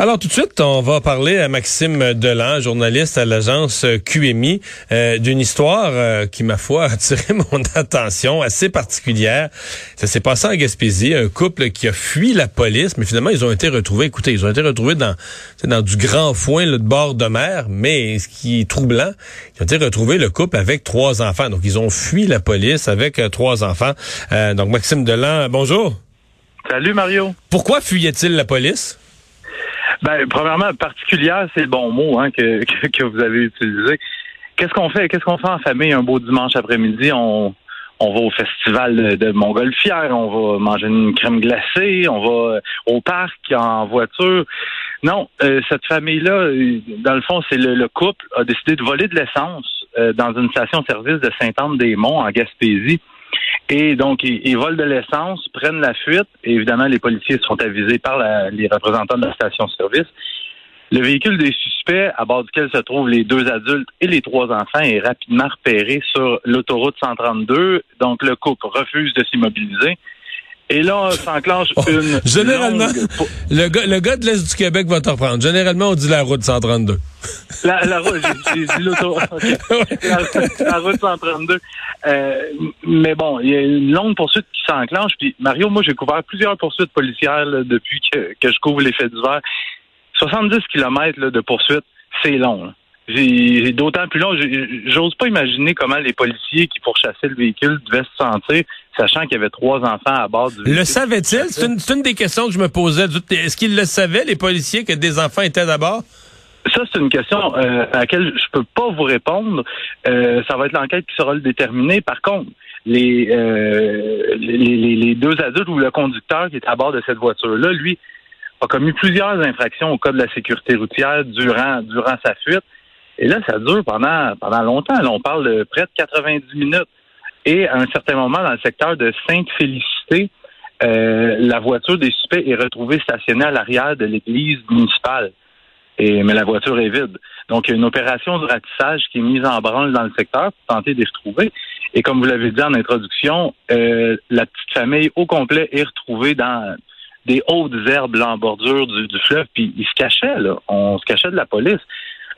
Alors tout de suite, on va parler à Maxime Delan, journaliste à l'agence QMI, euh, d'une histoire euh, qui, ma foi, a attiré mon attention, assez particulière. Ça s'est passé en Gaspésie, un couple qui a fui la police, mais finalement, ils ont été retrouvés, écoutez, ils ont été retrouvés dans, dans du grand foin, le de bord de mer, mais ce qui est troublant, ils ont été retrouvés, le couple, avec trois enfants. Donc, ils ont fui la police avec euh, trois enfants. donc, Maxime Delan, bonjour. Salut, Mario. Pourquoi fuyait-il la police? Ben, premièrement, particulière, c'est le bon mot hein, que, que, vous avez utilisé. Qu'est-ce qu'on fait? Qu'est-ce qu'on fait en famille un beau dimanche après-midi? On, on va au festival de Montgolfière, on va manger une crème glacée, on va au parc en voiture. Non, euh, cette famille-là, dans le fond, c'est le, couple a décidé de voler de l'essence euh, dans une station-service de Sainte-Anne-des-Monts en Gaspésie. Et donc, ils, volent de l'essence, prennent la fuite. Et évidemment, les policiers sont avisés par les représentants de la station-service. Le véhicule des suspects, à bord duquel se trouvent les deux adultes et les trois enfants, est rapidement repéré sur l'autoroute 132. Donc, le couple refuse de s'immobiliser. Et là, s'enclenche oh, une. Généralement, le, gars, le gars de l'Est du Québec va te reprendre. Généralement, on dit la route 132. La, la route, j'ai dit l'autoroute. La, route 132. Euh, mais bon, il y a une longue poursuite qui s'enclenche. Puis Mario, moi, j'ai couvert plusieurs poursuites policières depuis que, que, je couvre les faits divers. 70 kilomètres de poursuite, c'est long. J'ai d'autant plus long. J'ose pas imaginer comment les policiers qui pourchassaient le véhicule devaient se sentir, sachant qu'il y avait trois enfants à bord du véhicule. Le savait-il? C'est une, des questions que je me posais. Est-ce qu'ils le savaient, les policiers, que des enfants étaient à bord? Ça, c'est une question euh, à laquelle je peux pas vous répondre. Euh, ça va être l'enquête qui sera le déterminer. Par contre, les, euh, les, les, deux adultes ou le conducteur qui est à bord de cette voiture-là, lui, a commis plusieurs infractions au code de la sécurité routière durant, durant sa fuite. Et là, ça dure pendant, pendant longtemps. Là, on parle de près de 90 minutes. Et à un certain moment, dans le secteur de Sainte-Félicité, euh, la voiture des suspects est retrouvée stationnée à l'arrière de l'église municipale. Et, mais la voiture est vide. Donc, il y a une opération de ratissage qui est mise en branle dans le secteur pour tenter de les retrouver. Et comme vous l'avez dit en introduction, euh, la petite famille au complet est retrouvée dans des hautes herbes en bordure du, du fleuve, puis ils se cachaient, là. On se cachait de la police.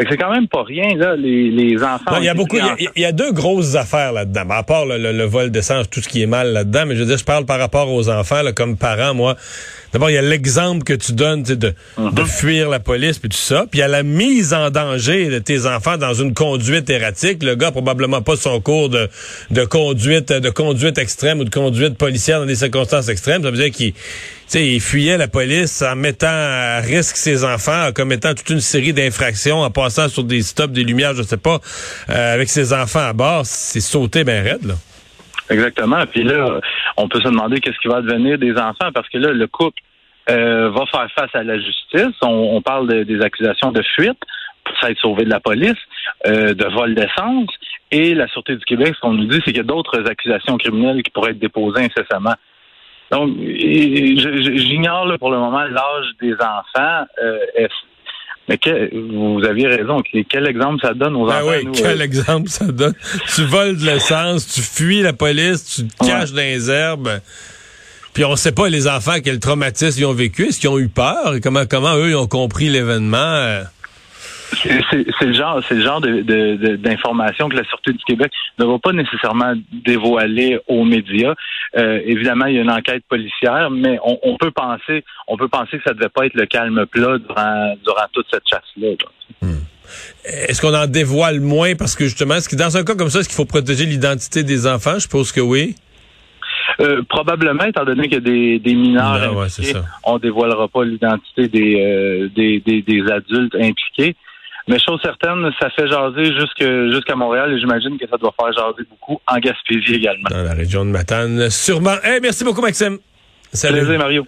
C'est quand même pas rien, là, les, les enfants. Il y a beaucoup, il y, a deux grosses affaires là-dedans. À part le, le, vol d'essence, tout ce qui est mal là-dedans, mais je veux dire, je parle par rapport aux enfants, là, comme parents, moi. D'abord, il y a l'exemple que tu donnes de, de mhm. fuir la police puis tout ça. Puis il y a la mise en danger de tes enfants dans une conduite erratique. Le gars probablement pas son cours de, de conduite de conduite extrême ou de conduite policière dans des circonstances extrêmes. Ça veut dire qu'il il fuyait la police en mettant à risque ses enfants, en commettant toute une série d'infractions, en passant sur des stops, des lumières, je sais pas, euh, avec ses enfants à bord. C'est sauté bien raide, là. Exactement. Puis là, on peut se demander qu'est-ce qui va devenir des enfants parce que là, le couple euh, va faire face à la justice. On, parle des accusations de fuite pour s'être sauvé de la police, euh, de vol d'essence. Et la Sûreté du Québec, ce qu'on nous dit, c'est qu'il y a d'autres accusations criminelles qui pourraient être déposées incessamment. Donc, j'ignore pour le moment l'âge des enfants. Euh, mais vous aviez raison. Quel exemple ça donne aux ben enfants? Oui, quel euh? exemple ça donne? tu voles de l'essence, tu fuis la police, tu te caches dans les herbes. Puis on sait pas les enfants quel traumatisme ils ont vécu, est-ce qu'ils ont eu peur, comment comment eux ils ont compris l'événement? C'est le genre, c'est le genre d'information que la Sûreté du Québec ne va pas nécessairement dévoiler aux médias. Euh, évidemment, il y a une enquête policière, mais on, peut penser, on peut penser que ça devait pas être le calme plat durant, durant toute cette chasse-là. Hmm. Est-ce qu'on en dévoile moins? Parce que justement, est-ce que dans un cas comme ça, est-ce qu'il faut protéger l'identité des enfants? Je pense que oui. Euh, probablement, étant donné qu'il y a des, des mineurs ben impliqués, on dévoilera pas l'identité des, euh, des, des, des, adultes impliqués. Mais chose certaine, ça fait jaser jusqu'à Montréal et j'imagine que ça doit faire jaser beaucoup en Gaspésie également. Dans la région de Matane, sûrement. Eh, merci beaucoup, Maxime. Salut. Plaisir, Mario.